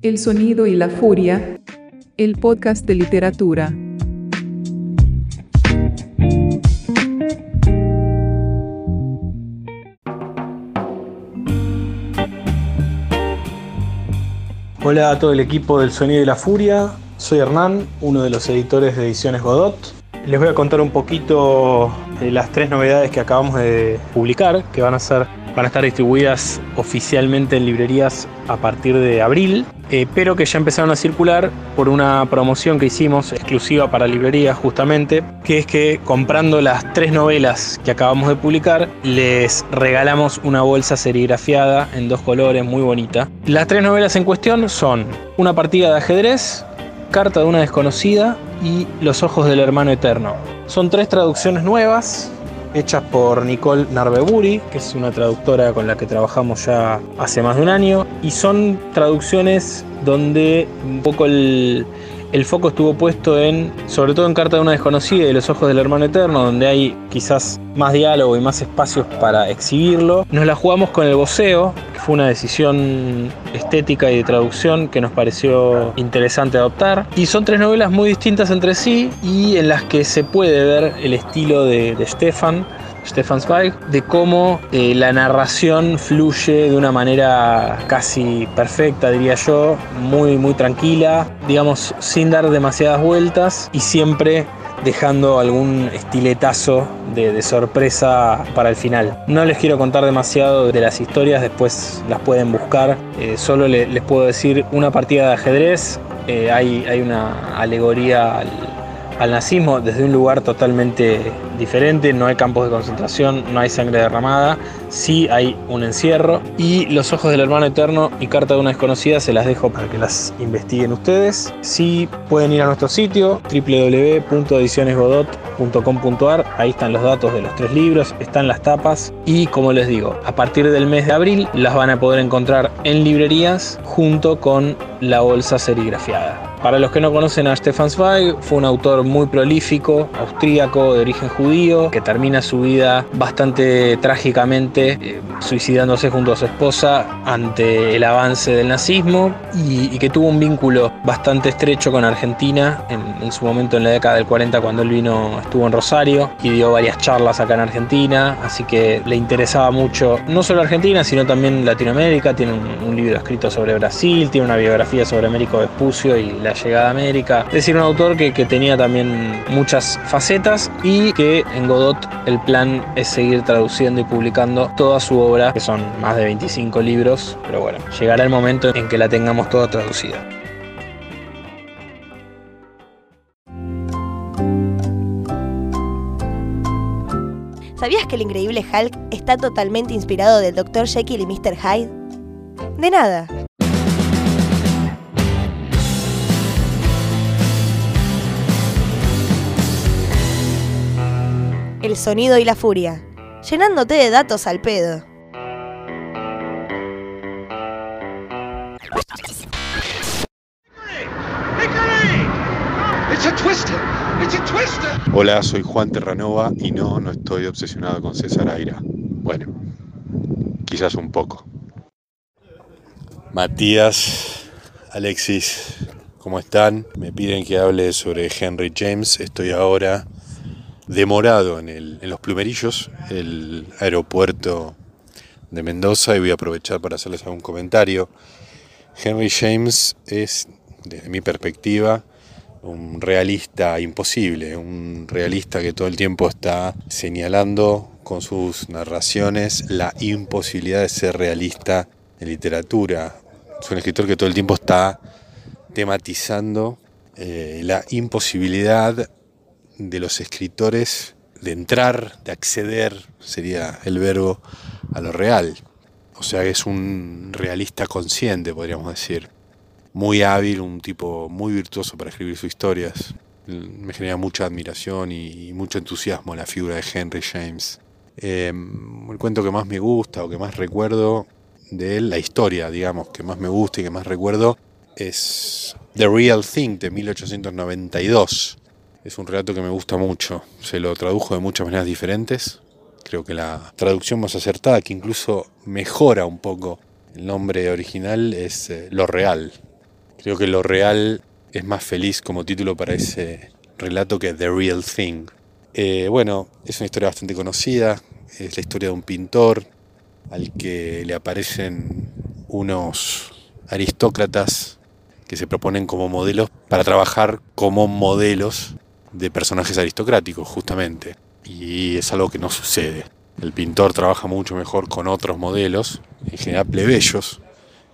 El sonido y la furia. El podcast de literatura. Hola a todo el equipo del Sonido y la Furia. Soy Hernán, uno de los editores de Ediciones Godot. Les voy a contar un poquito las tres novedades que acabamos de publicar, que van a ser van a estar distribuidas oficialmente en librerías a partir de abril, eh, pero que ya empezaron a circular por una promoción que hicimos exclusiva para librerías justamente, que es que comprando las tres novelas que acabamos de publicar, les regalamos una bolsa serigrafiada en dos colores muy bonita. Las tres novelas en cuestión son Una partida de ajedrez, Carta de una desconocida y Los ojos del hermano eterno. Son tres traducciones nuevas hechas por Nicole Narbeburi, que es una traductora con la que trabajamos ya hace más de un año, y son traducciones donde un poco el, el foco estuvo puesto en, sobre todo en Carta de una desconocida y Los ojos del hermano eterno, donde hay quizás más diálogo y más espacios para exhibirlo. Nos la jugamos con el voceo, que fue una decisión estética y de traducción que nos pareció interesante adoptar. Y son tres novelas muy distintas entre sí y en las que se puede ver el estilo de, de Stefan Stefan Zweig, de cómo eh, la narración fluye de una manera casi perfecta, diría yo, muy, muy tranquila, digamos, sin dar demasiadas vueltas y siempre dejando algún estiletazo de, sorpresa para el final. No les quiero contar demasiado de las historias, después las pueden buscar. Eh, solo les puedo decir una partida de ajedrez. Eh, hay, hay una alegoría al, al nazismo desde un lugar totalmente diferente, no hay campos de concentración, no hay sangre derramada, sí hay un encierro y Los ojos del hermano eterno y Carta de una desconocida se las dejo para que las investiguen ustedes. Sí pueden ir a nuestro sitio www.edicionesgodot.com.ar, ahí están los datos de los tres libros, están las tapas y como les digo, a partir del mes de abril las van a poder encontrar en librerías junto con la bolsa serigrafiada. Para los que no conocen a Stefan Zweig, fue un autor muy prolífico, austríaco, de origen judío, que termina su vida bastante trágicamente eh, suicidándose junto a su esposa ante el avance del nazismo y, que tuvo un vínculo bastante estrecho con Argentina en, en, su momento en la década del 40 cuando él vino, estuvo en Rosario y dio varias charlas acá en Argentina, así que le interesaba mucho no solo Argentina, sino también Latinoamérica, tiene un, un libro escrito sobre Brasil, tiene una biografía sobre Américo Vespucio y la llegada a América. Es decir, un autor que, que, tenía también muchas facetas y que en Godot el plan es seguir traduciendo y publicando toda su obra, que son más de 25 libros, pero bueno, llegará el momento en que la tengamos toda traducida. ¿Sabías que el increíble Hulk está totalmente inspirado del Dr. Jekyll y Mr. Hyde? De nada. El sonido y la furia, llenándote de datos al pedo. Hola, soy Juan Terranova y no, no estoy obsesionado con César Aira. Bueno, quizás un poco. Matías, Alexis, ¿cómo están? Me piden que hable sobre Henry James. Estoy ahora demorado en, el, en los plumerillos, el aeropuerto de Mendoza y voy a aprovechar para hacerles algún comentario. Henry James es, desde mi perspectiva, un realista imposible, un realista que todo el tiempo está señalando con sus narraciones la imposibilidad de ser realista en literatura. Es un escritor que todo el tiempo está tematizando eh, la imposibilidad de los escritores de entrar, de acceder, sería el verbo, a lo real. O sea que es un realista consciente, podríamos decir. Muy hábil, un tipo muy virtuoso para escribir sus historias. Me genera mucha admiración y, mucho entusiasmo la figura de Henry James. Em, el cuento que más me gusta o que más recuerdo de él, la historia, digamos, que más me gusta y que más recuerdo, es The Real Thing de 1892. Es un relato que me gusta mucho. Se lo tradujo de muchas maneras diferentes. Creo que la traducción más acertada, que incluso mejora un poco el nombre original, es eh, Lo Real. Creo que Lo Real es más feliz como título para ese relato que The Real Thing. Eh, bueno, es una historia bastante conocida. Es la historia de un pintor al que le aparecen unos aristócratas que se proponen como modelos para trabajar como modelos de personajes aristocráticos, justamente. Y es algo que no sucede. El pintor trabaja mucho mejor con otros modelos, en general plebeyos,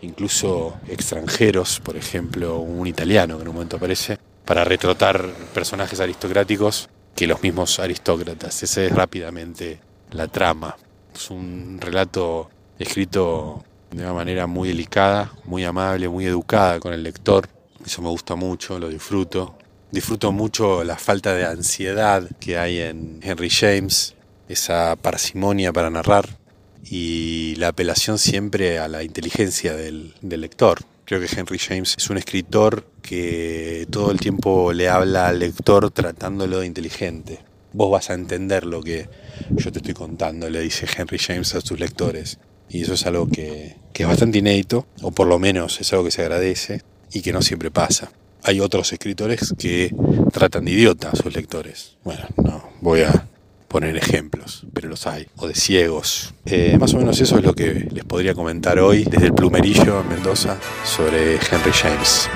incluso extranjeros, por ejemplo, un italiano que en un momento aparece, para retratar personajes aristocráticos que los mismos aristócratas. Esa es rápidamente la trama. Es un relato escrito de una manera muy delicada, muy amable, muy educada con el lector. Eso me gusta mucho, lo disfruto. Disfruto mucho la falta de ansiedad que hay en Henry James, esa parsimonia para narrar y la apelación siempre a la inteligencia del, lector. Creo que Henry James es un escritor que todo el tiempo le habla al lector tratándolo de inteligente. Vos vas a entender lo que yo te estoy contando, le dice Henry James a sus lectores. Y eso es algo que, que es bastante inédito, o por lo menos es algo que se agradece y que no siempre pasa hay otros escritores que tratan de idiota a sus lectores. Bueno, no voy a poner ejemplos, pero los hay, o de ciegos. Eh, más o menos eso es lo que les podría comentar hoy desde el plumerillo en Mendoza sobre Henry James.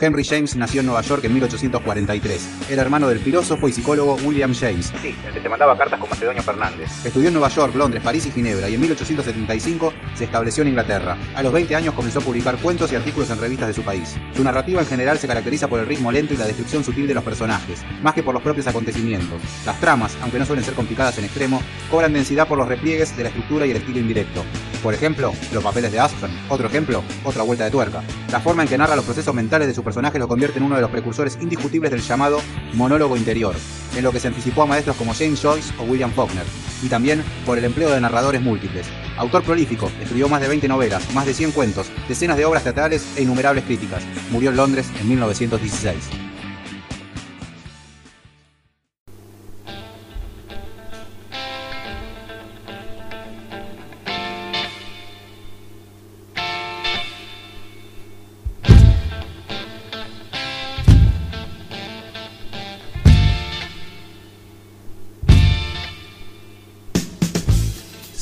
Henry James nació en Nueva York en 1843. Era hermano del filósofo y psicólogo William James. Sí, el que te mandaba cartas con Macedonio Fernández. Estudió en Nueva York, Londres, París y Ginebra y en 1875 se estableció en Inglaterra. A los 20 años comenzó a publicar cuentos y artículos en revistas de su país. Su narrativa en general se caracteriza por el ritmo lento y la descripción sutil de los personajes, más que por los propios acontecimientos. Las tramas, aunque no suelen ser complicadas en extremo, cobran densidad por los repliegues de la estructura y el estilo indirecto. Por ejemplo, los papeles de Aspen. Otro ejemplo, otra vuelta de tuerca. La forma en que narra los procesos mentales de su personaje lo convierte en uno de los precursores indiscutibles del llamado monólogo interior, en lo que se anticipó a maestros como James Joyce o William Faulkner, y también por el empleo de narradores múltiples. Autor prolífico, escribió más de 20 novelas, más de 100 cuentos, decenas de obras teatrales e innumerables críticas. Murió en Londres en 1916.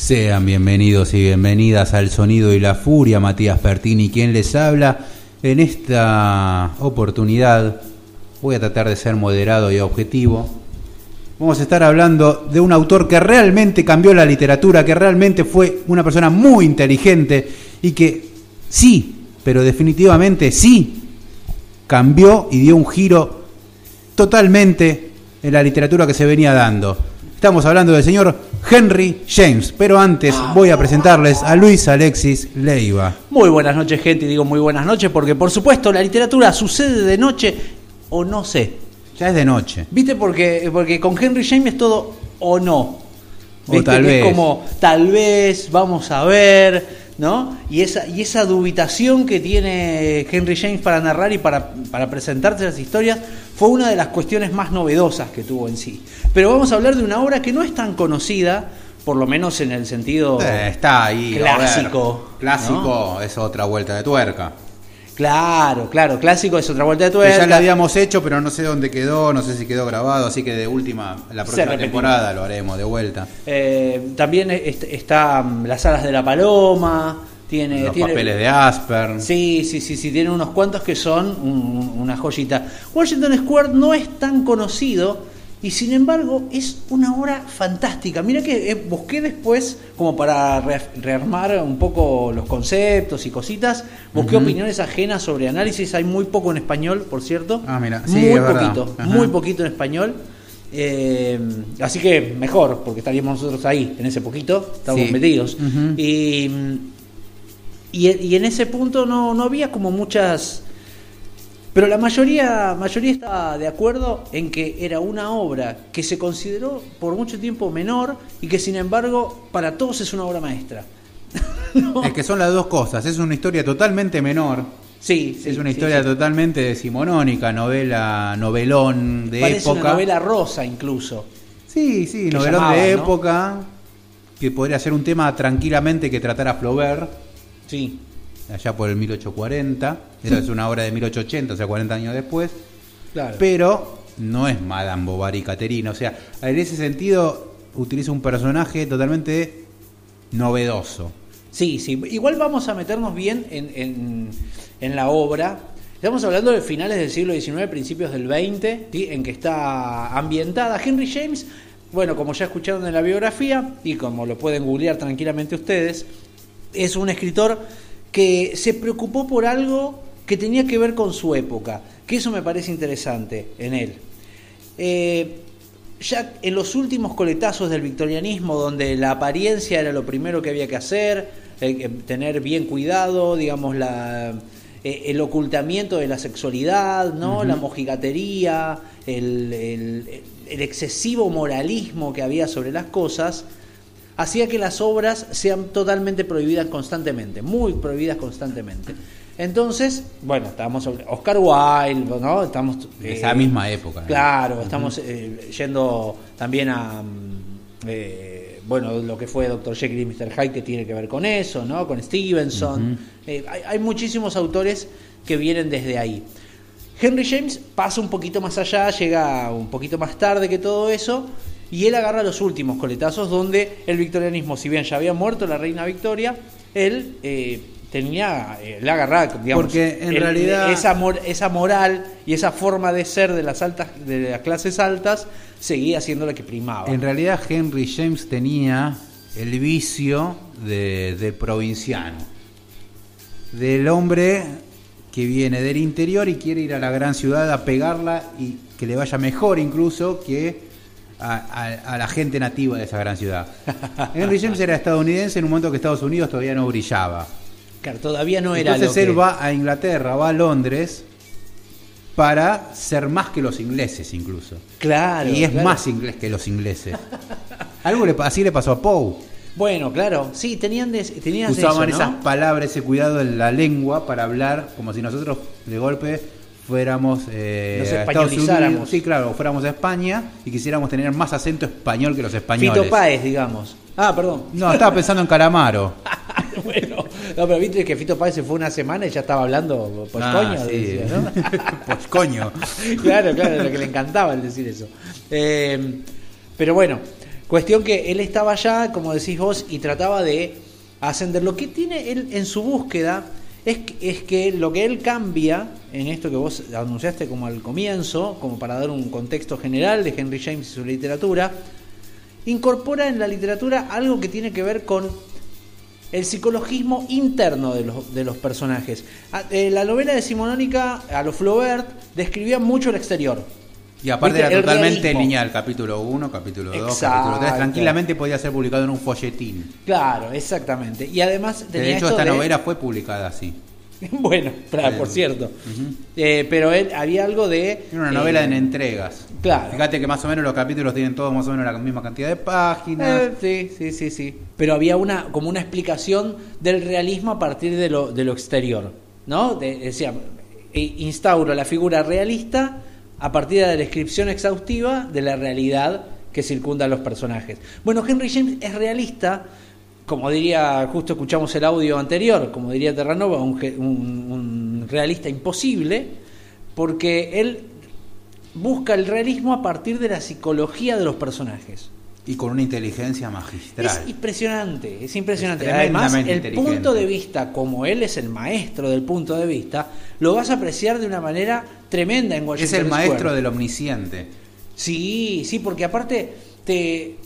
Sean bienvenidos y bienvenidas al Sonido y la Furia, Matías Pertini, quien les habla. En esta oportunidad voy a tratar de ser moderado y objetivo. Vamos a estar hablando de un autor que realmente cambió la literatura, que realmente fue una persona muy inteligente y que sí, pero definitivamente sí, cambió y dio un giro totalmente en la literatura que se venía dando. Estamos hablando del señor Henry James, pero antes voy a presentarles a Luis Alexis Leiva. Muy buenas noches, gente, y digo muy buenas noches porque, por supuesto, la literatura sucede de noche o no sé. Ya es de noche. ¿Viste? Porque, porque con Henry James es todo o no. O tal Que vez. Es como, tal vez, vamos a ver, ¿no? Y esa, y esa dubitación que tiene Henry James para narrar y para, para presentarse las historias fue una de las cuestiones más novedosas que tuvo en sí. Pero vamos a hablar de una obra que no es tan conocida, por lo menos en el sentido... Eh, está ahí. ver. Clásico, Clásico es otra vuelta de tuerca. Claro, claro, clásico es otra vuelta de Que tuerca. ya lo habíamos hecho, pero no sé dónde quedó, no sé si quedó grabado, así que de última, la próxima temporada lo haremos de vuelta. Eh, también est- está mm, las alas de la paloma, tiene, Los tiene- papeles de Asper. Sí, sí, sí, sí, tiene unos cuantos que son un- una joyita. Washington Square no es tan conocido y sin embargo es una obra fantástica. Mira que eh, busqué después, como para re- rearmar un poco los conceptos y cositas, busqué opiniones ajenas sobre análisis. Hay muy poco en español, por cierto. Ah, mira, sí, muy poquito, Ajá. muy poquito en español. Eh, así que mejor, porque estaríamos nosotros ahí, en ese poquito, estamos Sí. metidos. Y, y, y en ese punto no, no había como muchas... Pero la mayoría, mayoría estaba de acuerdo en que era una obra que se consideró por mucho tiempo menor y que sin embargo para todos es una obra maestra. ¿No? Es que son las dos cosas, es una historia totalmente menor. Sí, sí, es una historia sí. totalmente decimonónica, novela, novelón de Parece época. una novela rosa incluso. Sí, sí, novelón de ¿no? época que podría ser un tema tranquilamente que tratara Flaubert Sí. Allá por el 1840. Esa es una obra de 1880, o sea, 40 años después. Claro. Pero no es Madame Bovary Caterina. O sea, en ese sentido utiliza un personaje totalmente novedoso. Sí, sí. Igual vamos a meternos bien en, en- en la obra. Estamos hablando de finales del siglo XIX, principios del XX, ¿sí? en que está ambientada. Henry James, bueno, como ya escucharon en la biografía, y como lo pueden googlear tranquilamente ustedes, es un escritor que se preocupó por algo que tenía que ver con su época, que eso me parece interesante en él. Eh, ya en los últimos coletazos del victorianismo, donde la apariencia era lo primero que había que hacer, eh, eh, tener bien cuidado, digamos, la, eh, el ocultamiento de la sexualidad, ¿no? la mojigatería, el, el- el excesivo moralismo que había sobre las cosas, hacía que las obras sean totalmente prohibidas constantemente, muy prohibidas constantemente. Entonces, bueno, estábamos Oscar Wilde, ¿no? Estamos De eh, esa misma época. ¿no? Claro, estamos eh, yendo también a mm, eh, bueno lo que fue Dr. Jekyll y Mr. Hyde que tiene que ver con eso, ¿no? Con Stevenson. Eh, hay, hay muchísimos autores que vienen desde ahí. Henry James pasa un poquito más allá, llega un poquito más tarde que todo eso, y él agarra los últimos coletazos donde el victorianismo, si bien ya había muerto la reina Victoria, él eh, tenía, eh, la digamos, Porque en el- realidad- esa, mor- esa moral y esa forma de ser de las altas, de las clases altas, seguía siendo la que primaba. En realidad Henry James tenía el vicio de, del provinciano, del hombre que viene del interior y quiere ir a la gran ciudad a pegarla y que le vaya mejor incluso que a, a- a la gente nativa de esa gran ciudad. Henry James era estadounidense en un momento que Estados Unidos todavía no brillaba. Claro, todavía no era Entonces lo él que- va a Inglaterra, va a Londres para ser más que los ingleses incluso. Claro, y es claro. más inglés que los ingleses. Algo le, así le pasó a Poe. Bueno, claro, sí, tenían, de, tenían Usaban eso, ¿no? esas palabras, ese cuidado en la lengua para hablar como si nosotros de golpe fuéramos eh, Nos a Estados españolizáramos. Unidos. Sí, claro, fuéramos a España y quisiéramos tener más acento español que los españoles. Fito Páez, digamos. Ah, perdón. No, estaba pensando en Calamaro. bueno, no, pero viste que Fito Páez se fue una semana y ya estaba hablando por Ah, coño, sí. decía, ¿no? Pues coño. claro, claro, lo que le encantaba el decir eso. Eh, pero bueno, cuestión que él estaba allá, como decís vos, y trataba de ascender. Lo que tiene él en su búsqueda es, que- lo que él cambia en esto que vos anunciaste como al comienzo, como para dar un contexto general de Henry James y su literatura, incorpora en la literatura algo que tiene que ver con el psicologismo interno de los, de los personajes. Ah, eh, la novela de Simonónica, a lo Flaubert, describía mucho el exterior. Y aparte era totalmente realismo. lineal, capítulo 1, capítulo 2, Exacto. capítulo 3. Tranquilamente podía ser publicado en un folletín. Claro, exactamente. Y además tenía De hecho, esto esta de- novela fue publicada así. bueno, Eh, por cierto. Eh, pero él había algo de... Era una novela eh, en entregas. claro. Fíjate que más o menos los capítulos tienen todos más o menos la misma cantidad de páginas. Eh, sí, sí, sí, sí. Pero había una como una explicación del realismo a partir de lo, de lo exterior, ¿no? De- decía, instauro la figura realista a partir de la descripción exhaustiva de la realidad que circunda a los personajes. Bueno, Henry James es realista, como diría, justo escuchamos el audio anterior, como diría Terranova, un, un realista imposible, porque él busca el realismo a partir de la psicología de los personajes. Y con una inteligencia magistral. Es impresionante, es impresionante. Es Además, el punto de vista, como él es el maestro del punto de vista, lo vas a apreciar de una manera tremenda en Washington es el maestro del omnisciente. Sí, sí, porque aparte te...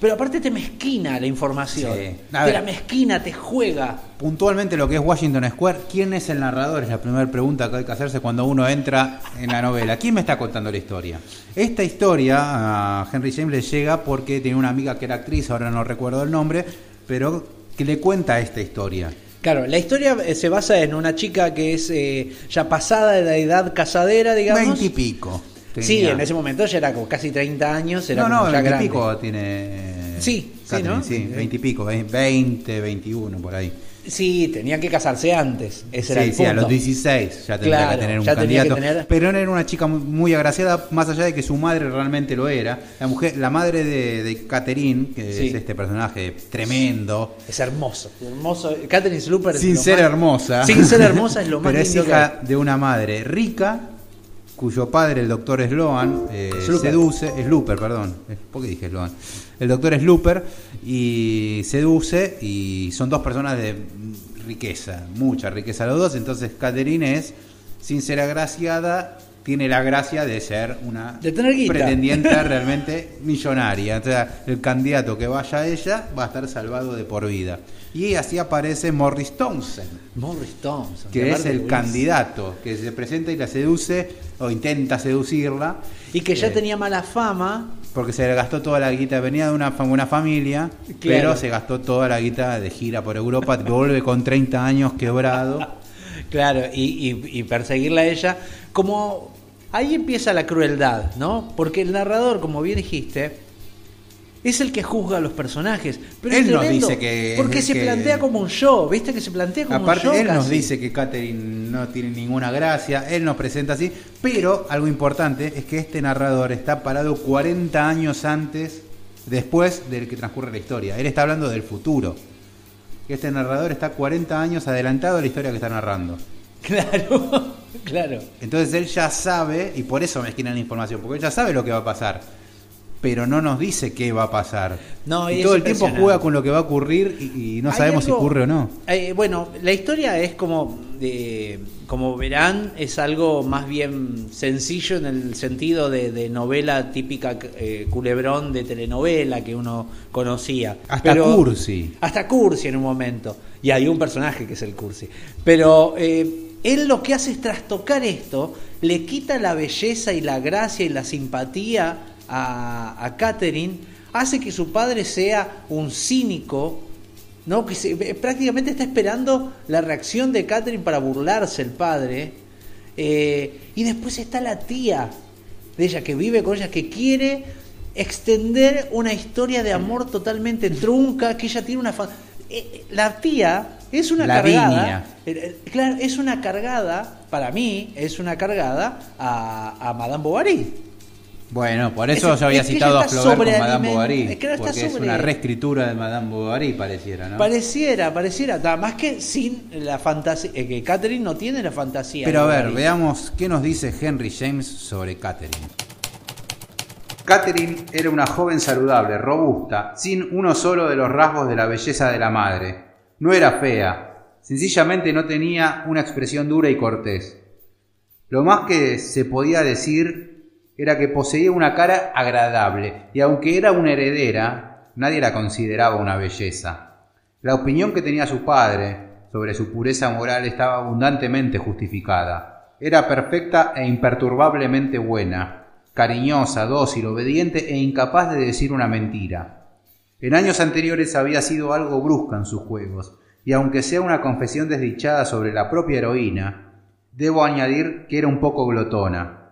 Pero aparte te mezquina la información. Sí. Te la mezquina, te juega. Puntualmente lo que es Washington Square, ¿quién es el narrador? Es la primera pregunta que hay que hacerse cuando uno entra en la novela. ¿Quién me está contando la historia? Esta historia a Henry James le llega porque tenía una amiga que era actriz, ahora no recuerdo el nombre, pero que le cuenta esta historia. Claro, la historia eh, se basa en una chica que es eh, ya pasada de la edad casadera, digamos. Veinte pico. Sí, tenía. en ese momento ya era como casi 30 años, era No, no, ya veinte y grande. pico tiene. Sí, sí, Catherine, ¿no? Sí, veinte y pico, veinte, veintiuno, por ahí. Sí, tenía que casarse antes. Ese era Sí, el sí, a punto. los 16 ya tendría Claro, que tener un tenía candidato. tener- Pero era una chica muy, muy agraciada, más allá de que su madre realmente lo era. La mujer, la madre de, de Catherine, que Sí. es este personaje tremendo, Es hermoso, hermoso. Catherine Slooper es sin lo ser más- hermosa. Sin ser hermosa es lo más Pero es lindo que hija de una madre rica, cuyo padre, el doctor Sloan, eh, seduce, Slooper, perdón, Eh, ¿por qué dije Sloan? El doctor Slooper y seduce y son dos personas de riqueza, mucha riqueza los dos, entonces Catherine es, sin ser agraciada, tiene la gracia de ser una De tener pretendiente realmente millonaria. O sea, el candidato que vaya a ella va a estar salvado de por vida. Y así aparece Morris Townsend Morris Thompson. que es el candidato que se presenta y la seduce o intenta seducirla Y que ya Eh, tenía mala fama. porque se le gastó toda la guita venía de una buena familia Claro. pero se gastó toda la guita de gira por Europa vuelve con 30 años quebrado Claro, y, y- y perseguirla a ella. Como ahí empieza la crueldad, ¿no? Porque el narrador, como bien dijiste, es el que juzga a los personajes. Pero es Él nos dice que Porque se que- plantea como un show, ¿viste? Que se plantea como aparte un show. él nos dice que Catherine no tiene ninguna gracia él nos presenta así pero algo importante es que este narrador está parado 40 años antes después del que transcurre la historia él está hablando del futuro este narrador está 40 años adelantado a la historia que está narrando Claro, claro. Entonces él ya sabe, y por eso mezquinan la información, porque él ya sabe lo que va a pasar, pero no nos dice qué va a pasar. No, y todo el tiempo juega con lo que va a ocurrir y, y no sabemos si ocurre o no. Eh, bueno, la historia es como, de, como verán, es algo más bien sencillo en el sentido de, de novela típica eh, culebrón de telenovela que uno conocía. Hasta cursi. Hasta Cursi en un momento. Y hay un personaje que es el Cursi. Pero eh, él lo que hace es trastocar esto, le quita la belleza y la gracia y la simpatía a, a Catherine, hace que su padre sea un cínico, ¿no? que se- eh, prácticamente está esperando la reacción de Catherine para burlarse el padre. Eh, y después está la tía de ella que vive con ella, que quiere extender una historia de amor totalmente trunca, que ella tiene una... fa- la tía es una Lavinia. cargada... eh, eh, Claro, es una cargada, para mí, es una cargada a, a Madame Bovary. Bueno, por eso Es- yo había es citado a Flaubert con Madame Bovary, es que no porque es una reescritura de Madame Bovary, pareciera, ¿no? Pareciera, pareciera, nada más que sin la fantasía, eh, que Catherine no tiene la fantasía. Pero a ver, Bovary. veamos qué nos dice Henry James sobre Catherine. Catherine era una joven saludable, robusta, sin uno solo de los rasgos de la belleza de la madre. No era fea, sencillamente no tenía una expresión dura y cortés. Lo más que se podía decir era que poseía una cara agradable, y aunque era una heredera, nadie la consideraba una belleza. La opinión que tenía su padre sobre su pureza moral estaba abundantemente justificada. Era perfecta e imperturbablemente buena, cariñosa, dócil, obediente e incapaz de decir una mentira. En años anteriores había sido algo brusca en sus juegos, y aunque sea una confesión desdichada sobre la propia heroína, debo añadir que era un poco glotona.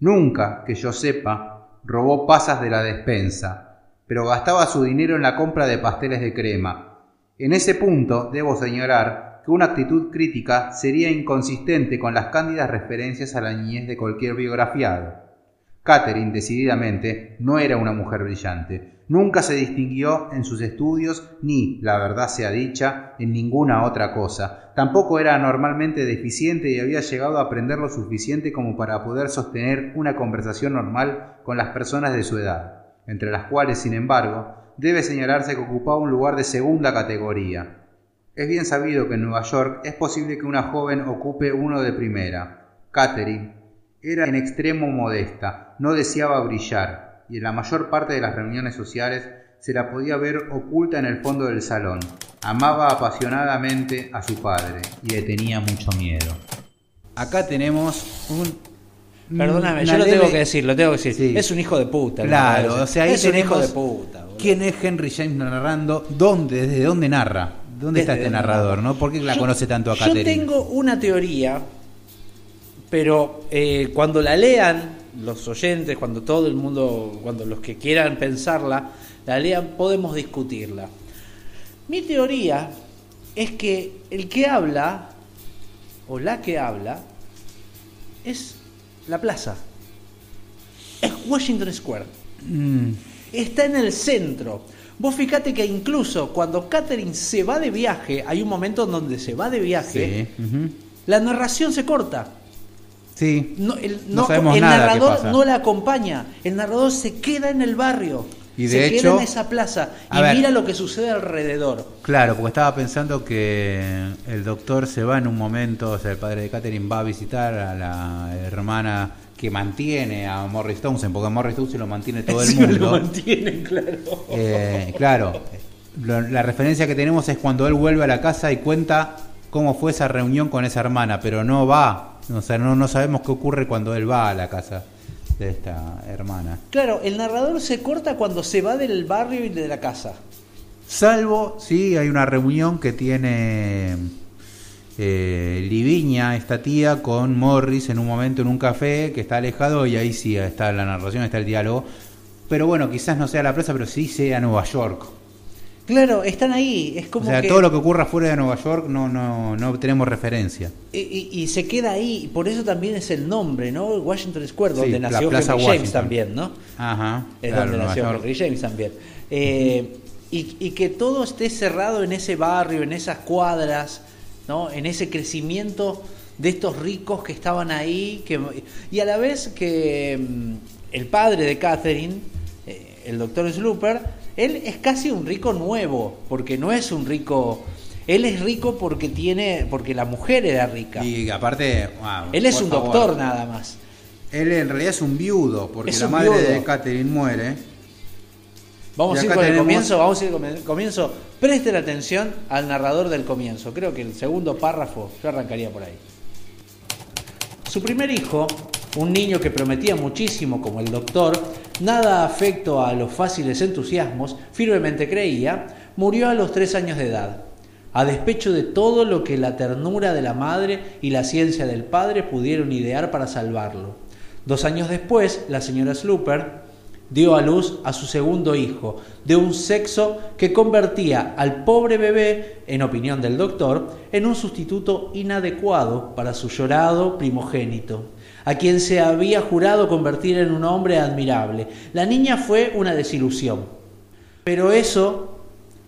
Nunca, que yo sepa, robó pasas de la despensa, pero gastaba su dinero en la compra de pasteles de crema. En ese punto debo señalar que una actitud crítica sería inconsistente con las cándidas referencias a la niñez de cualquier biografiado. Catherine, decididamente, no era una mujer brillante. Nunca se distinguió en sus estudios ni, la verdad sea dicha, en ninguna otra cosa. Tampoco era anormalmente deficiente y había llegado a aprender lo suficiente como para poder sostener una conversación normal con las personas de su edad, entre las cuales, sin embargo, debe señalarse que ocupaba un lugar de segunda categoría. Es bien sabido que en Nueva York es posible que una joven ocupe uno de primera. Catherine era en extremo modesta, no deseaba brillar, y en la mayor parte de las reuniones sociales se la podía ver oculta en el fondo del salón. Amaba apasionadamente a su padre y le tenía mucho miedo. Acá tenemos un... Perdóname, yo lo leve- tengo que decir, lo tengo que decir. Sí. Es un hijo de puta. Claro, o sea, es un hijo de puta. boludo. ¿Quién es Henry James narrando? ¿Dónde? ¿Desde dónde narra? ¿Dónde está este narrador? ¿no? ¿Por qué la Yo- conoce tanto a Yo Catherine? tengo una teoría, pero eh, cuando la lean los oyentes, cuando todo el mundo, cuando los que quieran pensarla, la lean, podemos discutirla. Mi teoría es que el que habla, o la que habla, es la plaza. Es Washington Square. Mm, Está en el centro. Vos fíjate que incluso cuando Catherine se va de viaje, hay un momento en donde se va de viaje, sí. la narración se corta. Sí. No, el, No no- sabemos el nada narrador pasa. no la acompaña. El narrador se queda en el barrio. Y de se hecho- queda en esa plaza y ver. mira lo que sucede alrededor. Claro, porque estaba pensando que el doctor se va en un momento, o sea, el padre de Catherine va a visitar a la hermana que mantiene a Morris Townsend, porque a Morris Townsend lo mantiene todo el Encima mundo. Lo mantienen, claro. Eh, claro, lo- la referencia que tenemos es cuando él vuelve a la casa y cuenta cómo fue esa reunión con esa hermana, pero no va, o sea, no, no sabemos qué ocurre cuando él va a la casa de esta hermana. Claro, el narrador se corta cuando se va del barrio y de la casa. Salvo, sí, hay una reunión que tiene eh, Liviña, esta tía, con Morris en un momento en un café que está alejado y ahí sí está la narración, está el diálogo. Pero bueno, quizás no sea la plaza, pero sí sea Nueva York. Claro, están ahí. Es O como sea, que todo lo que ocurra fuera de Nueva York no, no, no tenemos referencia. Y, y- y se queda ahí, por eso también es el nombre, ¿no? Washington Square, donde nació Plaza Henry James también, ¿no? Ajá. Es claro, donde nació. Henry James también. Eh, y, y que todo esté cerrado en ese barrio, en esas cuadras, ¿no? En ese crecimiento de estos ricos que estaban ahí, que, y a la vez que mm, el padre de Catherine, eh, el doctor Slooper, él es casi un rico nuevo, porque no es un rico... Él es rico porque tiene, porque la mujer era rica. Y aparte, wow, Él es un favor. doctor nada más. Él en realidad es un viudo, porque la madre viudo. de Catherine muere. Vamos a ir con el comienzo, vamos a ir con el comienzo. Presten atención al narrador del comienzo. Creo que el segundo párrafo, yo arrancaría por ahí. Su primer hijo, un niño que prometía muchísimo como el doctor, nada afecto a los fáciles entusiasmos, firmemente creía, murió a los tres años de edad, a despecho de todo lo que la ternura de la madre y la ciencia del padre pudieron idear para salvarlo. Dos años después, la señora Slooper dio a luz a su segundo hijo, de un sexo que convertía al pobre bebé, en opinión del doctor, en un sustituto inadecuado para su llorado primogénito, a quien se había jurado convertir en un hombre admirable. La niña fue una desilusión, pero eso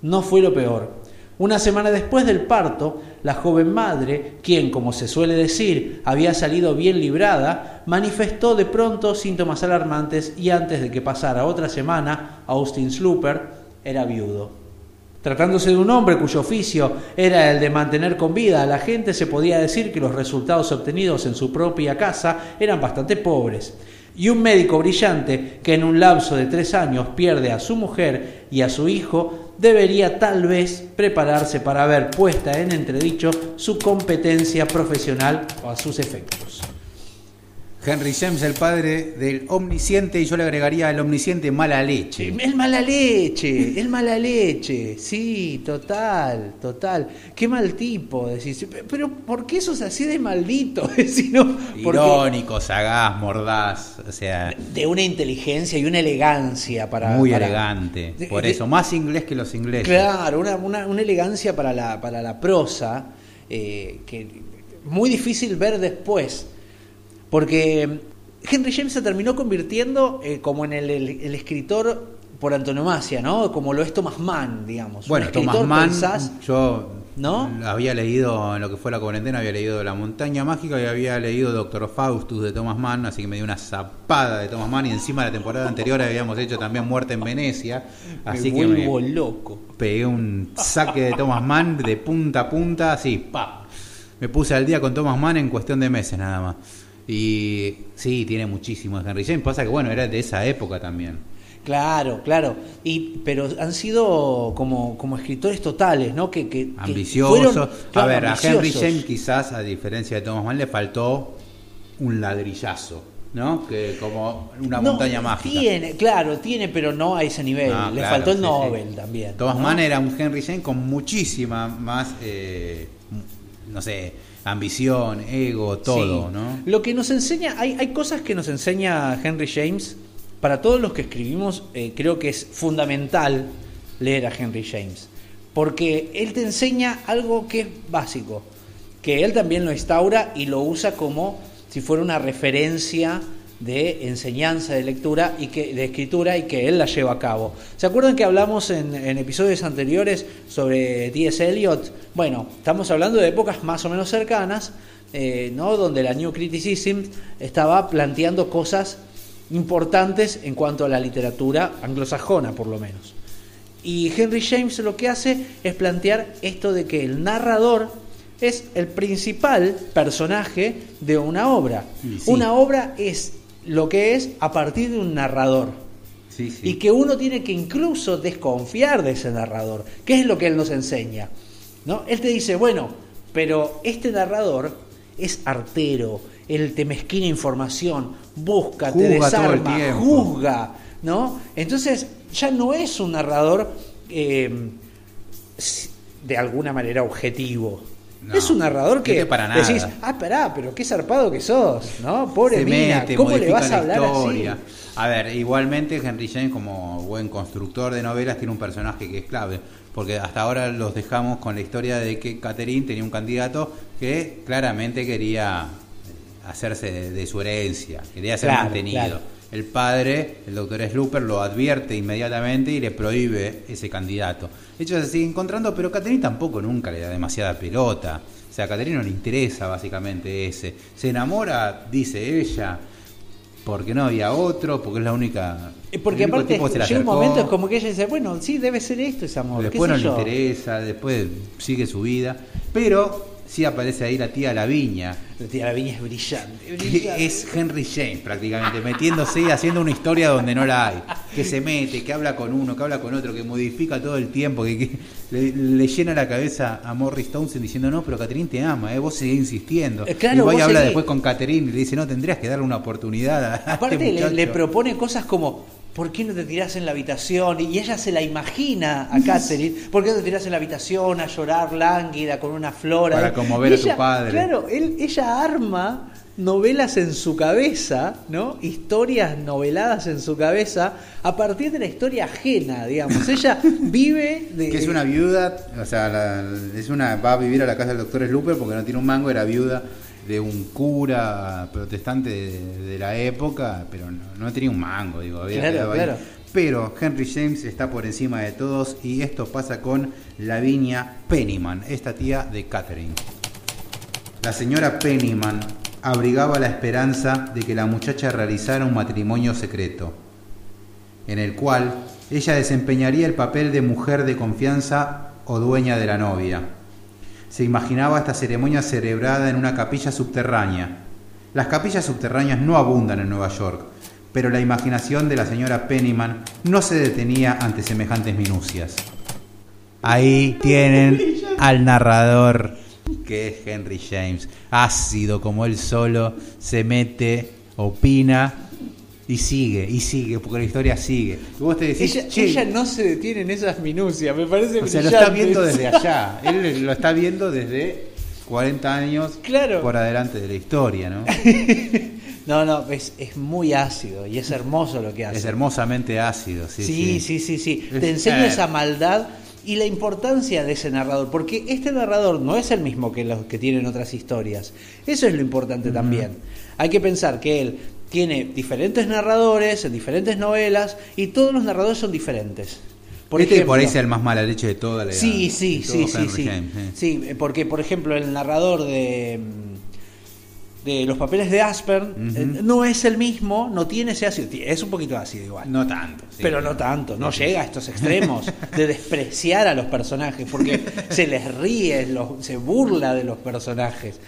no fue lo peor. Una semana después del parto, la joven madre, quien, como se suele decir, había salido bien librada, manifestó de pronto síntomas alarmantes y antes de que pasara otra semana, Austin Slooper era viudo. Tratándose de un hombre cuyo oficio era el de mantener con vida a la gente, se podía decir que los resultados obtenidos en su propia casa eran bastante pobres. Y un médico brillante que en un lapso de tres años pierde a su mujer y a su hijo, debería tal vez prepararse para ver puesta en entredicho su competencia profesional a sus efectos. Henry James, el padre del omnisciente, y yo le agregaría el omnisciente mala leche. El mala leche, el mala leche, sí, total, total. Qué mal tipo, decís. Pero ¿por qué sos así de maldito? No, Irónico, sagaz, mordaz, o sea, de una inteligencia y una elegancia para. muy para- elegante. de- Por de- eso, más inglés que los ingleses. Claro, una, una- una elegancia para la, para la prosa eh, que muy difícil ver después. Porque Henry James se terminó convirtiendo eh, como en el, el- el escritor por antonomasia, ¿no? Como lo es Thomas Mann, digamos. Bueno, Un Thomas Mann, pensás, yo ¿No? había leído en lo que fue la cuarentena, había leído La montaña mágica y había leído Doctor Faustus de Thomas Mann, así que me dio una zapada de Thomas Mann y encima la temporada anterior habíamos hecho también Muerte en Venecia, así me que me vuelvo loco. pegué un saque de Thomas Mann de punta a punta, así, pa. Me puse al día con Thomas Mann en cuestión de meses nada más. Y sí, tiene muchísimo de Henry James, pasa que bueno, era de esa época también. Claro, claro. Y, pero han sido como, como escritores totales, ¿no? Que, que, que ambicioso. fueron, a ver, a Henry ambiciosos. James quizás, a diferencia de Thomas Mann, le faltó un ladrillazo, ¿no? Que como una No, montaña mágica. Tiene, claro, tiene, pero no a ese nivel. Le claro, faltó el sí, Nobel sí. también. Thomas ¿no? Mann era un Henry James con muchísima más, eh, no sé, ambición, ego, todo, Sí. ¿no? Lo que nos enseña, hay, hay cosas que nos enseña Henry James. Para todos los que escribimos, eh, creo que es fundamental leer a Henry James. Porque él te enseña algo que es básico. Que él también lo instaura y lo usa como si fuera una referencia de enseñanza de lectura y que de escritura y que él la lleva a cabo. ¿Se acuerdan que hablamos en, en episodios anteriores sobre T.S. Eliot? Bueno, estamos hablando de épocas más o menos cercanas, eh, ¿no? donde la New Criticism estaba planteando cosas importantes en cuanto a la literatura anglosajona, por lo menos. Y Henry James lo que hace es plantear esto de que el narrador es el principal personaje de una obra. Sí. Una obra es lo que es a partir de un narrador. Sí, sí. Y que uno tiene que incluso desconfiar de ese narrador. ¿Qué es lo que él nos enseña? ¿No? Él te dice, bueno, pero este narrador es artero, él te mezquina información, busca, te Juzga desarma, juzga, ¿no? Entonces ya no es un narrador eh, de alguna manera objetivo. No, es un narrador que para nada. decís, ah, pará, pero qué zarpado que sos, ¿no? Pobre se mina, mete, ¿cómo le modifica vas a la hablar historia. así? A ver, igualmente Henry James como buen constructor de novelas tiene un personaje que es clave, porque hasta ahora los dejamos con la historia de que Catherine tenía un candidato que claramente quería hacerse de, de su herencia, quería ser Claro, mantenido. claro. El padre, el doctor Slooper, lo advierte inmediatamente y le prohíbe ese candidato. Ellos se siguen encontrando, pero Catherine tampoco nunca le da demasiada pelota. O sea, a Catherine no le interesa básicamente ese. Se enamora, dice ella, porque no había otro, porque es la única. Eh, Porque aparte tipo que se le llega un momento es como que ella dice, bueno, sí, debe ser esto ese amor. Después qué no sé le yo. interesa, después sigue su vida. Pero sí aparece ahí la tía Laviña, La tía Laviña es brillante. es Henry James prácticamente, metiéndose y haciendo una historia donde no la hay. Que se mete, que habla con uno, que habla con otro, que modifica todo el tiempo, que, que le, le llena la cabeza a Morris Townsend diciendo, no, pero Catherine te ama, ¿eh? vos seguís insistiendo. Eh, claro, y va y vos habla seguís. después con Catherine y le dice, no, tendrías que darle una oportunidad a este Aparte le, muchacho". le propone cosas como, ¿por qué no te tirás en la habitación? Y ella se la imagina a Catherine, ¿por qué no te tirás en la habitación a llorar lánguida con una flora? Para conmover a tu ella- padre. Claro, él, ella arma novelas en su cabeza, ¿no? Historias noveladas en su cabeza a partir de la historia ajena, digamos. Ella vive de... Que es una viuda, o sea, la- es una va a vivir a la casa del doctor Slooper porque no tiene un mango, era viuda de un cura protestante de, de la época, pero no, no tenía un mango, digo, había Claro, quedado ahí. claro. Pero Henry James está por encima de todos y esto pasa con Lavinia Pennyman, esta tía de Catherine. La señora Pennyman abrigaba la esperanza de que la muchacha realizara un matrimonio secreto, en el cual ella desempeñaría el papel de mujer de confianza o dueña de la novia. Se imaginaba esta ceremonia celebrada en una capilla subterránea. Las capillas subterráneas no abundan en Nueva York, pero la imaginación de la señora Pennyman no se detenía ante semejantes minucias. Ahí tienen al narrador, que es Henry James, ácido como él solo, se mete, opina y sigue, y sigue, porque la historia sigue. Y vos te decís, Ella, "Che, ella no se detiene en esas minucias, me parece o sea, lo está viendo desde allá, él lo está viendo desde 40 años Claro. por adelante de la historia, ¿no? No, no, es, es muy ácido y es hermoso lo que hace. Es hermosamente ácido, sí, Sí, sí. sí, sí, sí. Es- Te enseña eh. esa maldad y la importancia de ese narrador, porque este narrador no es el mismo que los que tienen otras historias. Eso es lo importante también. Hay que pensar que él tiene diferentes narradores en diferentes novelas y todos los narradores son diferentes. Por este por ahí es el más mala leche de toda la Sí, sí, sí, sí, sí. James, eh. sí. porque por ejemplo el narrador de de los papeles de Asper eh, no es el mismo, no tiene ese ácido, es un poquito ácido igual. No tanto. pero no tanto, no llega a estos extremos de despreciar a los personajes, porque se les ríe, se burla de los personajes.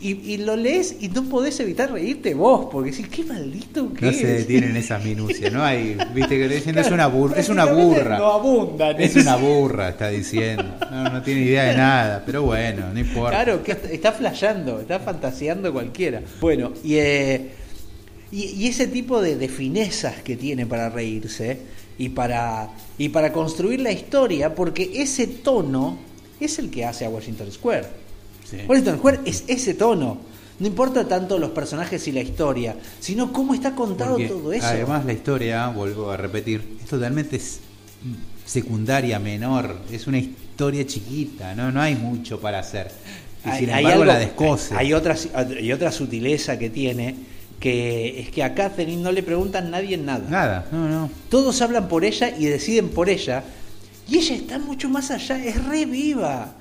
Y, lo lees y no podés evitar reírte vos, porque decís, qué maldito que No se detienen esas minucias, ¿no? Hay, viste que diciendo, es una, burra, es una burra. No abundan. Es una burra, está diciendo. No, no tiene idea de nada, pero bueno, no importa. Claro, que está, flasheando, está fantaseando cualquiera. Bueno, y, eh, y, ese tipo de, de finezas que tiene para reírse y para, y para construir la historia, porque ese tono es el que hace a Washington Square. Washington Square es ese tono. No importa tanto los personajes y la historia, sino cómo está contado todo eso. Además, la historia, vuelvo a repetir, es totalmente secundaria, menor. Es una historia chiquita, no, no hay mucho para hacer. Y sin embargo, la descose. Hay otra, hay otra sutileza que tiene, que es que a Catherine no le preguntan nadie nada. Nada, no, no. Todos hablan por ella y deciden por ella. Y ella está mucho más allá, es re viva.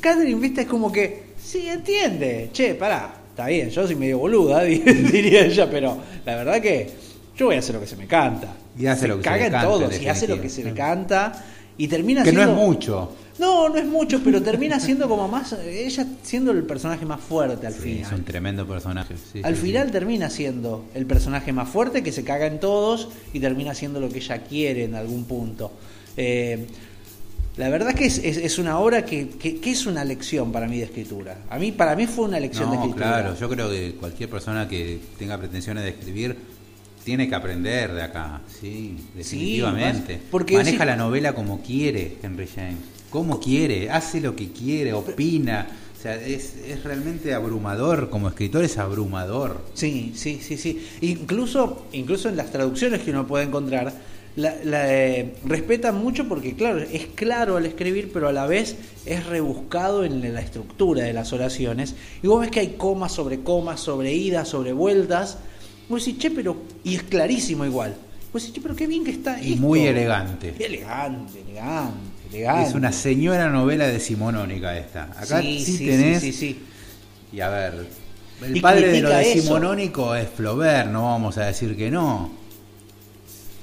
Catherine, viste, es como que Sí, entiende. Che, pará, está bien, yo soy medio boluda, diría ella, pero la verdad que yo voy a hacer lo que se me canta. Y hace lo que se le canta. todos, y hace lo que se le canta. Y termina que siendo. no es mucho. No, no es mucho, pero termina siendo como más. Ella siendo el personaje más fuerte al final. Es un tremendo personaje. al final termina siendo el personaje más fuerte que se caga en todos y termina siendo lo que ella quiere en algún punto. Eh, la verdad que es, es, una obra que, que, es una lección para mí de escritura. A mí, para mí fue una lección de escritura. Claro, yo creo que cualquier persona que tenga pretensiones de escribir tiene que aprender de acá, sí, definitivamente. porque Maneja la novela como quiere Henry James, como quiere, hace lo que quiere, opina. O sea, es, es realmente abrumador, como escritor es abrumador. Sí, sí, sí, sí. Incluso, incluso en las traducciones que uno puede encontrar, la, la eh, respetan mucho porque, claro, es claro al escribir, pero a la vez es rebuscado en la estructura de las oraciones. Y vos ves que hay comas sobre comas, sobre idas, sobre vueltas. Vos decís, che, pero. Y es clarísimo igual. Vos decís, che, pero qué bien que está. Y muy elegante. Elegante, elegante, elegante. Es una señora novela decimonónica esta. Acá sí, tenés. Sí, sí, Y a ver. El padre de lo decimonónico es Flaubert, no vamos a decir que no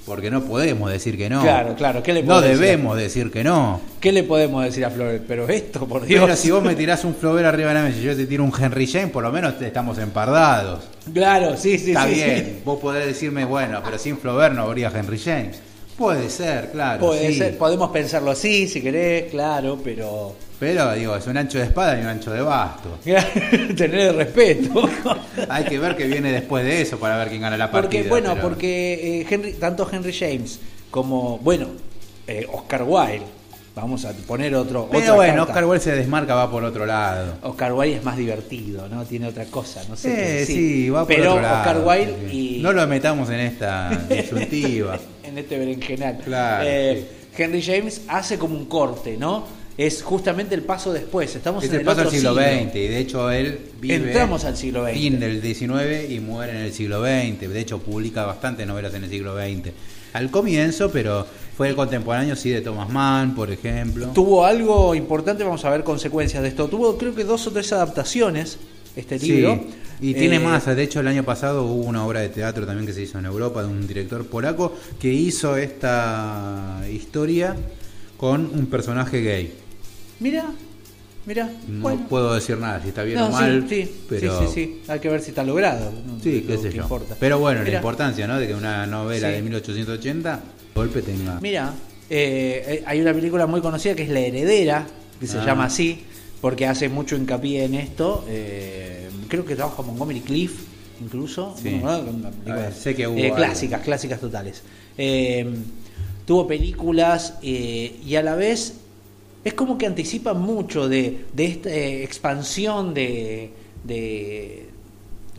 porque no podemos decir que no. Claro, claro. ¿Qué le no debemos decir? que no. ¿Qué le podemos decir a Flaubert? Pero esto, por Dios. Pero si vos me tirás un Flaubert arriba de la mesa y yo te tiro un Henry James, por lo menos estamos empardados. Claro, sí, sí, Está sí. bien. Vos podés decirme, bueno, pero sin Flaubert no habría Henry James. Puede ser, claro. Puede ser, podemos pensarlo así, si querés, claro, pero. Pero, digo, es un ancho de espada y un ancho de basto. Tener respeto. Hay que ver qué viene después de eso para ver quién gana la partida. Porque, bueno, porque eh, Henry, tanto Henry James como, bueno, eh, Oscar Wilde, vamos a poner otro. Pero bueno, Oscar Wilde se desmarca, va por otro lado. Oscar Wilde es más divertido, ¿no? Tiene otra cosa, no sé. Eh, sí, va por Pero otro lado. Oscar Wilde y. No lo metamos en esta disyuntiva. en este berenjenal. Claro. Henry James hace como un corte, ¿no? Es justamente el paso después. Estamos en el, paso al siglo, XX y de hecho él vive Entramos al siglo XX. fin del XIX y muere en el siglo XX. De hecho publica bastantes novelas en el siglo XX. Al comienzo, pero fue el contemporáneo sí de Thomas Mann, por ejemplo. Tuvo algo importante, vamos a ver consecuencias de esto. Tuvo creo que dos o tres adaptaciones este libro. Y tiene eh, más, de hecho el año pasado hubo una obra de teatro también que se hizo en Europa de un director polaco que hizo esta historia con un personaje gay. Mira, mira. No puedo decir nada si está bien o mal. Sí, pero... sí, sí, Hay que ver si está logrado. sí, qué sé yo. Pero bueno, la importancia, ¿no? De que una novela de 1880 golpe tenga. Mira, eh, eh, hay una película muy conocida que es La Heredera, que se ah. llama así, porque hace mucho hincapié en esto. Eh, creo que trabaja Montgomery Cliff, incluso. Sí. sé que hubo clásicas, clásicas totales. tuvo películas y a la vez es como que anticipa mucho de, esta eh, expansión de, de,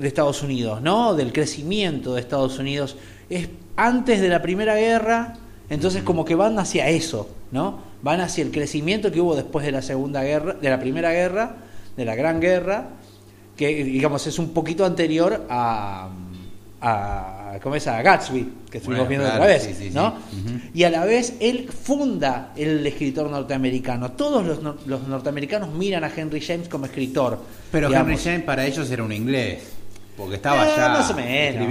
Estados Unidos, ¿no? Del crecimiento de Estados Unidos. Es antes de la Primera Guerra, entonces como que van hacia eso, ¿no? Van hacia el crecimiento que hubo después de la Segunda Guerra, de la Primera Guerra, de la Gran Guerra, que digamos es un poquito anterior a, a, ¿cómo es? a Gatsby, que estuvimos viendo otra vez, ¿no? Y a la vez él funda el escritor norteamericano. Todos los, los norteamericanos miran a Henry James como escritor. Pero Henry James para ellos era un inglés. Porque estaba eh, allá. Más o menos,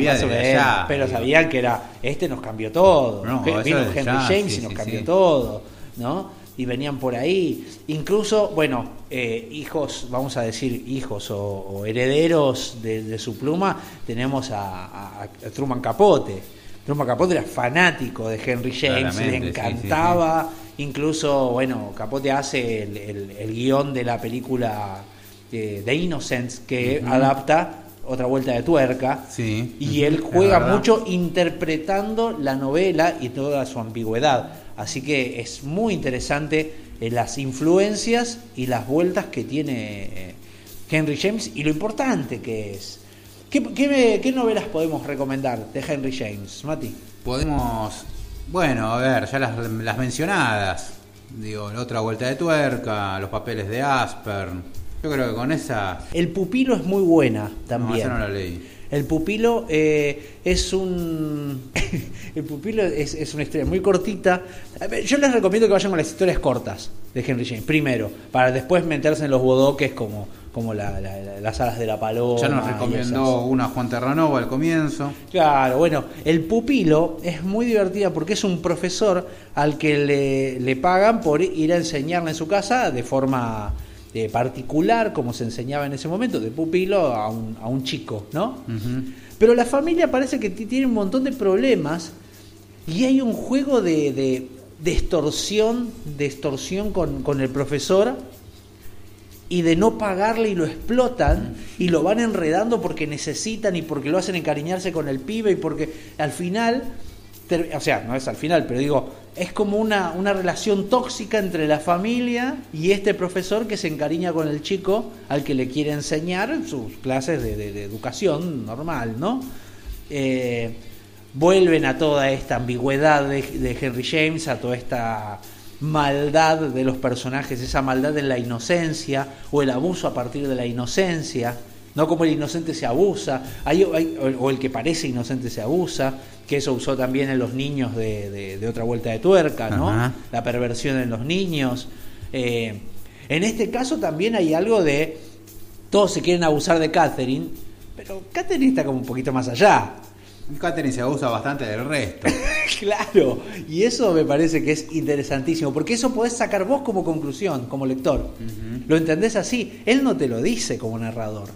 pero sabían que era, este nos cambió todo. Vino Henry James y nos cambió todo, ¿no? Y venían por ahí. Incluso, bueno, eh, hijos, vamos a decir hijos o, herederos de, su pluma, tenemos a, Truman Capote. Truman Capote era fanático de Henry James, le encantaba. Incluso, bueno, Capote hace el, guion de la película eh, de Innocence que adapta otra vuelta de tuerca. Y él juega mucho interpretando la novela y toda su ambigüedad. Así que es muy interesante eh, las influencias y las vueltas que tiene eh, Henry James y lo importante que es. ¿Qué, novelas podemos recomendar de Henry James, Mati? Podemos, bueno, a ver, ya las, mencionadas. Digo, la otra vuelta de tuerca, los papeles de Asper. Yo creo que con esa. El pupilo es muy buena también. No, esa no la leí. El pupilo eh, es un. el pupilo es, una historia muy cortita. Yo les recomiendo que vayan con las historias cortas de Henry James, primero, para después meterse en los bodoques como, como las alas de la paloma. Ya nos recomendó una Juan Terranova al comienzo. Claro, bueno, el pupilo es muy divertida porque es un profesor al que le, le pagan por ir a enseñarle en su casa de forma de particular, como se enseñaba en ese momento, de pupilo a un, a un chico, ¿no? Pero la familia parece que tiene un montón de problemas y hay un juego de, de, extorsión, de extorsión con, con, el profesor y de no pagarle y lo explotan y lo van enredando porque necesitan y porque lo hacen encariñarse con el pibe y porque al final o sea, no es al final, pero digo, es como una, una relación tóxica entre la familia y este profesor que se encariña con el chico al que le quiere enseñar sus clases de, educación normal, ¿no? Eh, vuelven a toda esta ambigüedad de, de Henry James, a toda esta maldad de los personajes, esa maldad de la inocencia o el abuso a partir de la inocencia no como el inocente se abusa, o el que parece inocente se abusa, que eso usó también en los niños de, otra vuelta de tuerca, ¿no? La perversión en los niños. Eh, en este caso también hay algo de todos se quieren abusar de Catherine, pero Catherine está como un poquito más allá. Catherine se abusa bastante del resto. claro, y eso me parece que es interesantísimo, porque eso podés sacar vos como conclusión, como lector. Lo entendés así, él no te lo dice como narrador.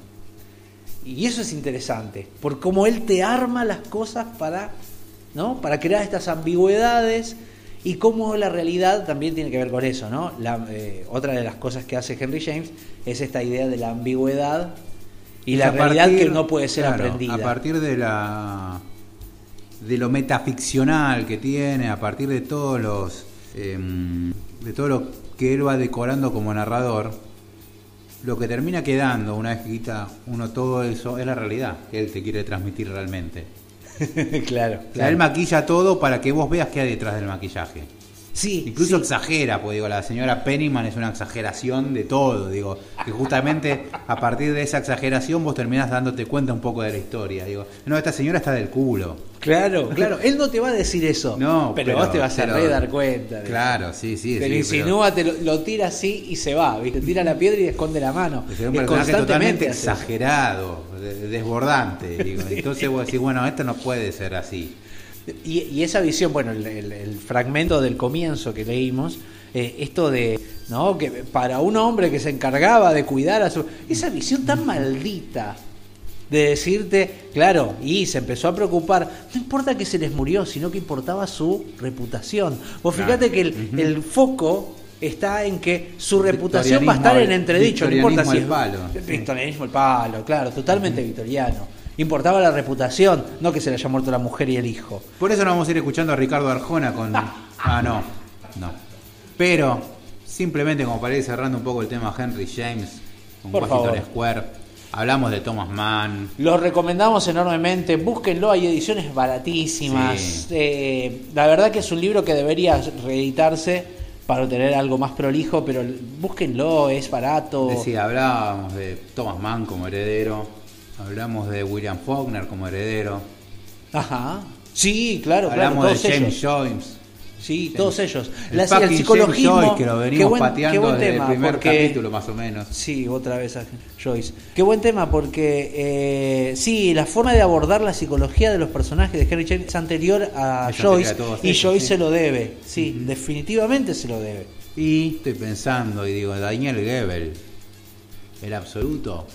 Y eso es interesante, por cómo él te arma las cosas para, ¿no? para crear estas ambigüedades y cómo la realidad también tiene que ver con eso. ¿no? La, eh, otra de las cosas que hace Henry James es esta idea de la ambigüedad y, la realidad que no puede ser aprendida. A partir de la de lo metaficcional que tiene, a partir de todos los em, de todo lo que él va decorando como narrador, lo que termina quedando una vez que quita uno todo eso es la realidad que él te quiere transmitir realmente. claro, claro. él maquilla todo para que vos veas qué hay detrás del maquillaje. Sí, Incluso exagera, pues digo, la señora Pennyman es una exageración de todo, digo, que justamente a partir de esa exageración vos terminás dándote cuenta un poco de la historia, digo, no, esta señora está del culo. Claro, claro, él no te va a decir eso, no, pero, vos te vas a dar cuenta. Claro, sí, sí. Te lo insinúa, te lo, tira así y se va, ¿viste? tira la piedra y esconde la mano. Es un personaje totalmente exagerado, desbordante, digo. Entonces vos decís, bueno, esto no puede ser así. Y, esa visión, bueno, el, fragmento del comienzo que leímos, eh, esto de, ¿no? Que para un hombre que se encargaba de cuidar a su... Esa visión tan maldita de decirte, claro, y se empezó a preocupar, no importa que se les murió, sino que importaba su reputación. Vos fíjate que el, foco está en que su reputación va a estar en entredicho, no importa si es... El palo. Victorianismo el palo, claro, totalmente victoriano. Importaba la reputación, no que se le haya muerto la mujer y el hijo. Por eso no vamos a ir escuchando a Ricardo Arjona con. Ah, no. No. Pero, simplemente como para ir cerrando un poco el tema Henry James, con Por Washington Square. Hablamos de Thomas Mann. Lo recomendamos enormemente. Búsquenlo, hay ediciones baratísimas. Eh, la verdad que es un libro que debería reeditarse para tener algo más prolijo, pero búsquenlo, es barato. Sí, hablábamos de Thomas Mann como heredero Hablamos de William Faulkner como heredero. Ajá. Sí, claro, Hablamos claro. de James Joyce. Sí, todos ellos. El, La, el psicologismo. Joyce, que lo venimos qué buen, pateando qué buen desde tema, el primer porque- capítulo más o menos. Sí, otra vez a Joyce. Qué buen tema porque eh, sí, la forma de abordar la psicología de los personajes de Henry James es anterior a Es anterior Joyce a y ellos, Joyce sí. se lo debe. Sí, definitivamente se lo debe. Y estoy pensando y digo, Daniel Gebel, el absoluto.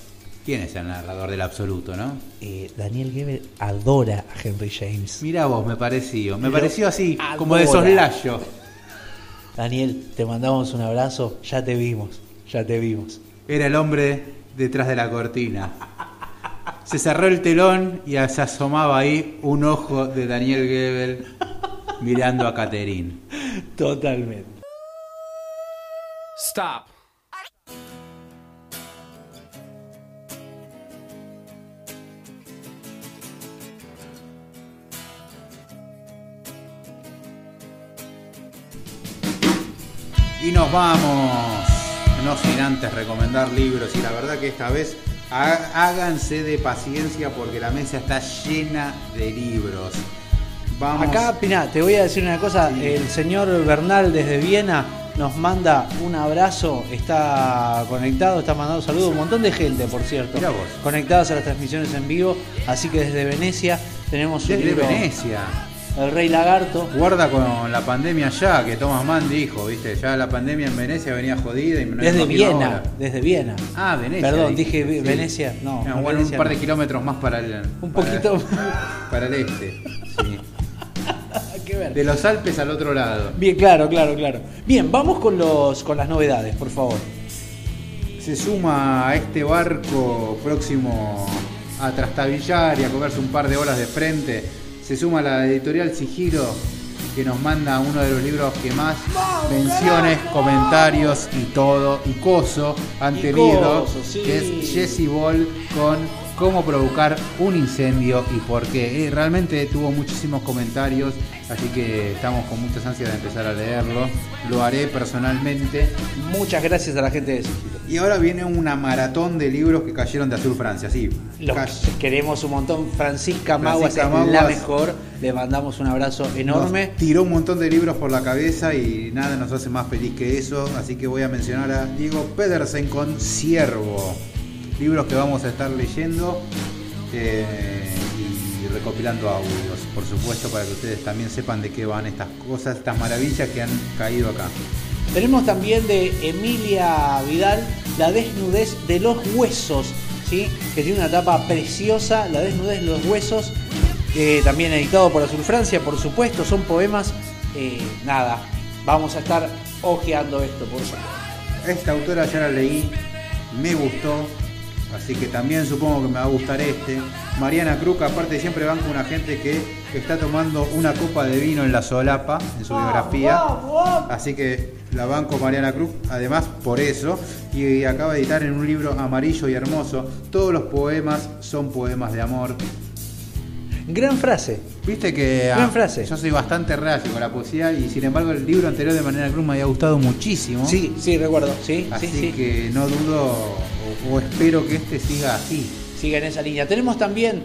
¿Quién es el narrador del absoluto, no? Eh, Daniel Gebel adora a Henry James. Mirá vos, me pareció. Me Lo pareció así, adora. como de soslayo. Daniel, te mandamos un abrazo, ya te vimos, ya te vimos. Era el hombre detrás de la cortina. Se cerró el telón y se asomaba ahí un ojo de Daniel Gebel mirando a Catherine. Totalmente. Stop. Y nos vamos, no sin antes recomendar libros. Y la verdad que esta vez há- háganse de paciencia porque la mesa está llena de libros. Vamos. Acá, Pina, te voy a decir una cosa. El señor Bernal desde Viena nos manda un abrazo. Está conectado, está mandando saludos. Un montón de gente, por cierto. Mirá vos. Conectadas a las transmisiones en vivo. Así que desde Venecia tenemos un Desde libro, Venecia. El Rey Lagarto. Guarda con la pandemia ya, que Thomas Mann dijo, viste, ya la pandemia en Venecia venía jodida y me Desde Viena. ahora. Desde Viena. Ah, Venecia. Perdón, dije. Sí. Venecia. No, no, bueno, Venecia un par de no. kilómetros más para el. Un para- poquito. Para el este. Sí. que ver. De los Alpes al otro lado. Bien, claro, claro, claro. Bien, vamos con los con las novedades, por favor. Se suma a este barco próximo a trastabillar y a comerse un par de horas de frente. Se suma la editorial Sigiro que nos manda uno de los libros que más menciones, comentarios y todo, y coso han Y tenido, coso, sí. que es Jesse Ball con cómo provocar un incendio y por qué. Eh, realmente tuvo muchísimos comentarios, así que estamos con muchas ansias de empezar a leerlo. Lo haré personalmente. Muchas gracias a la gente de Sigilo. Y ahora viene una maratón de libros que cayeron de Azul Francia, sí. Los queremos un montón. Francisca Maguas es la mejor. Le mandamos un abrazo enorme. Nos tiró un montón de libros por la cabeza y nada nos hace más feliz que eso. Así que voy a mencionar a Diego Pedersen con Ciervo. Libros que vamos a estar leyendo eh, y recopilando audios, por supuesto, para que ustedes también sepan de qué van estas cosas, estas maravillas que han caído acá. Tenemos también de Emilia Vidal La desnudez de los huesos, ¿sí? que tiene una tapa preciosa, La desnudez de los huesos, eh, también editado por Azul Francia, por supuesto, son poemas, eh, nada, vamos a estar ojeando esto, por supuesto. Esta autora ya la leí, me gustó, así que también supongo que me va a gustar este. Mariana Cruz, aparte siempre van con una gente que está tomando una copa de vino en la solapa, en su biografía. Así que la banco Mariana Cruz, además por eso, y acaba de editar en un libro amarillo y hermoso. Todos los poemas son poemas de amor. Gran frase. Viste que Gran ah, frase. yo soy bastante reacio con la poesía y sin embargo el libro anterior de Mariana Cruz me había gustado muchísimo. Sí, sí, recuerdo, sí, Así sí, sí. que no dudo o, o espero que este siga así. Siga en esa línea. Tenemos también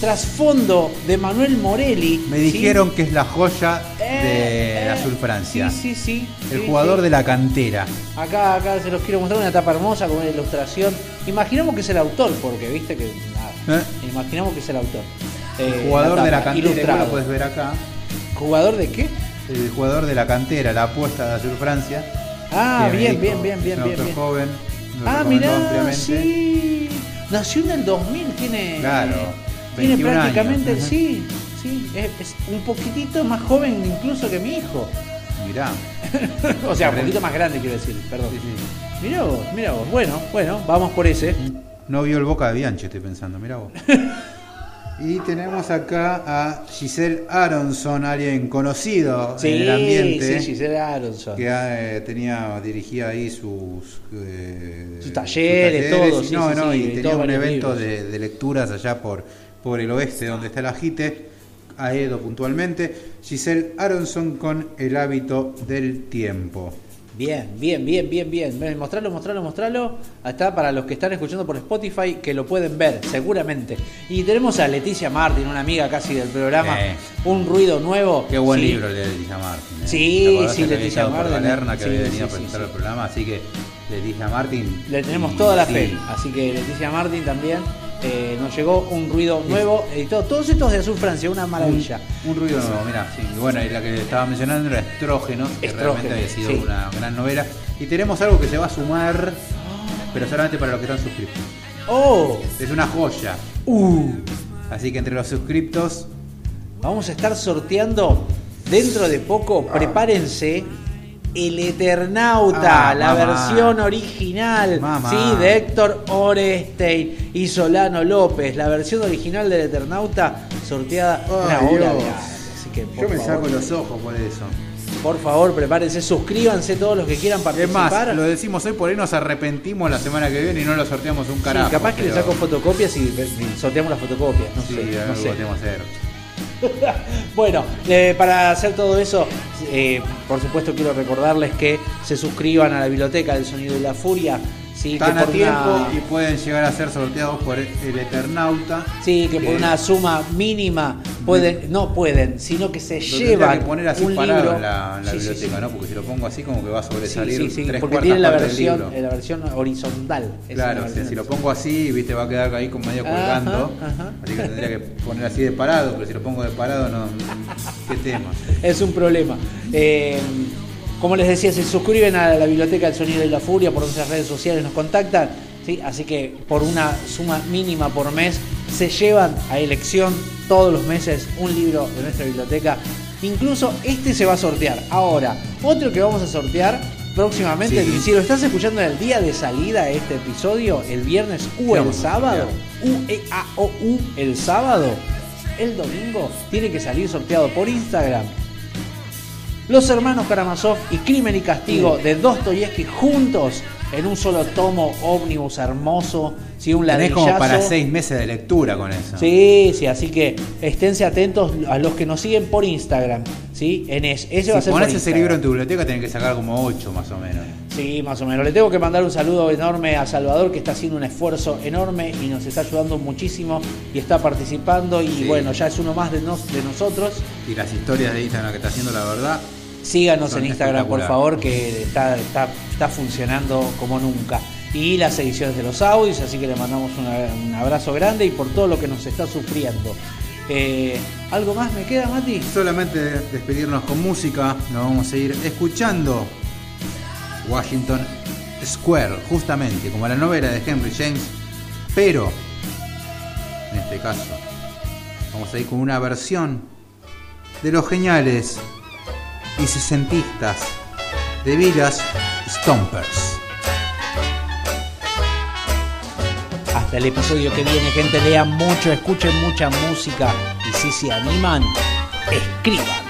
trasfondo de Manuel Morelli. Me ¿sí? dijeron que es la joya Eh, de eh, Azul Francia. Sí, sí, sí. El sí, jugador sí. de la cantera. Acá, acá se los quiero mostrar una tapa hermosa con una ilustración. Imaginamos que es el autor, porque viste que nada. ¿Eh? Imaginamos que es el autor. El Eh, jugador de la cantera, lo puedes ver acá. ¿Jugador de qué? El jugador de la cantera, la apuesta de Azul Francia. Ah, bien, bien, bien, bien, un bien, autor bien. joven. Ah, mirá, sí. Nació en el 2000, tiene. Claro, Tiene 21 prácticamente, años. sí, sí. Es, es un poquitito más joven incluso que mi hijo. Mirá. o sea, un poquito más grande, quiero decir, perdón. Sí, sí. Mirá vos, mirá vos. Bueno, bueno, vamos por ese. No vio el Boca de Bianchi, estoy pensando, mirá vos. y tenemos acá a Giselle Aronson, alguien conocido Sí, en el ambiente. sí, Giselle Aronson. que eh, tenía dirigía ahí sus, eh, Sus talleres, todo, y sí, no, sí, no, y tenía un evento de, de lecturas allá por, por el oeste donde está la JITE, Aedo puntualmente, Giselle Aronson con El hábito del tiempo. Bien, bien, bien, bien, bien. Mostralo, mostralo, mostralo. Está para los que están escuchando por Spotify que lo pueden ver, seguramente. Y tenemos a Leticia Martin, una amiga casi del programa. Un ruido nuevo. Qué buen libro el de Leticia Martin. ¿eh? Sí, sí, Leticia Martin. Galerna, que había venido a presentar el programa, así que Leticia Martin. Le tenemos toda la fe. Así que Leticia Martin también eh, nos llegó un ruido nuevo editado. Todos estos de Azul Francia, una maravilla. Un, ruido nuevo, mira, sí. Bueno, y la que estaba mencionando era Estrógeno, que realmente había sido una gran novela. Y tenemos algo que se va a sumar, pero solamente para los que están suscritos. ¡Oh! Es una joya. Uh. Así que entre los suscriptos. Vamos a estar sorteando dentro de poco. Prepárense el Eternauta, ah, la versión original, sí, de Héctor Orestein y Solano López, la versión original del Eternauta sorteada una obra Así que, Yo me saco los ojos por eso. Por favor, prepárense, suscríbanse todos los que quieran participar. Es más, lo decimos hoy, por ahí nos arrepentimos la semana que viene y no lo sorteamos un carajo. capaz que le saco fotocopias y, sorteamos las fotocopias. No sí, sé, no sé. hacer. bueno, eh, para hacer todo eso, eh, por supuesto quiero recordarles que se suscriban a la biblioteca del Sonido de la Furia. Sí, Están a tiempo y pueden llegar a ser sorteados por el Eternauta. Sí, que, por una suma mínima pueden, no pueden, sino que se llevan que poner así un libro. la, biblioteca, ¿no? Porque si lo pongo así como que va a sobresalir sí, porque tiene la versión, la versión horizontal. Claro, si lo pongo así, viste, va a quedar ahí como medio colgando. Así que tendría que poner así de parado, pero si lo pongo de parado, no. ¿Qué tema? Es un problema. Eh, como les decía, se suscriben a la Biblioteca del Sonido y la Furia por nuestras redes sociales, nos contactan. ¿sí? Así que por una suma mínima por mes se llevan a elección todos los meses un libro de nuestra biblioteca. Incluso este se va a sortear. Ahora, otro que vamos a sortear próximamente, si lo estás escuchando en el día de salida de este episodio, el viernes u el sábado, U E A O U el sábado, el domingo tiene que salir sorteado por Instagram los hermanos Karamazov y Crimen y Castigo de Dostoyevsky juntos en un solo tomo ómnibus hermoso, ¿sí? un Tenés como para seis meses de lectura con eso. Sí, sí, así que esténse atentos a los que nos siguen por Instagram, ¿sí? En ese, va a ser pones ese libro en tu biblioteca tenés que sacar como ocho más o menos. Sí, más o menos. Le tengo que mandar un saludo enorme a Salvador que está haciendo un esfuerzo enorme y nos está ayudando muchísimo y está participando y bueno, ya es uno más de, de nosotros. Y las historias de Instagram que está haciendo, la verdad, Síganos en Instagram, por favor, que está, está, funcionando como nunca. Y las ediciones de los audios, así que le mandamos un abrazo grande y por todo lo que nos está sufriendo. Eh, ¿Algo más me queda, Mati? Solamente despedirnos con música. Nos vamos a ir escuchando Washington Square, justamente como la novela de Henry James, pero en este caso vamos a ir con una versión de los geniales y sesentistas de Villas Stompers. Hasta el episodio que viene, gente, lean mucho, escuchen mucha música y si se animan, escriban.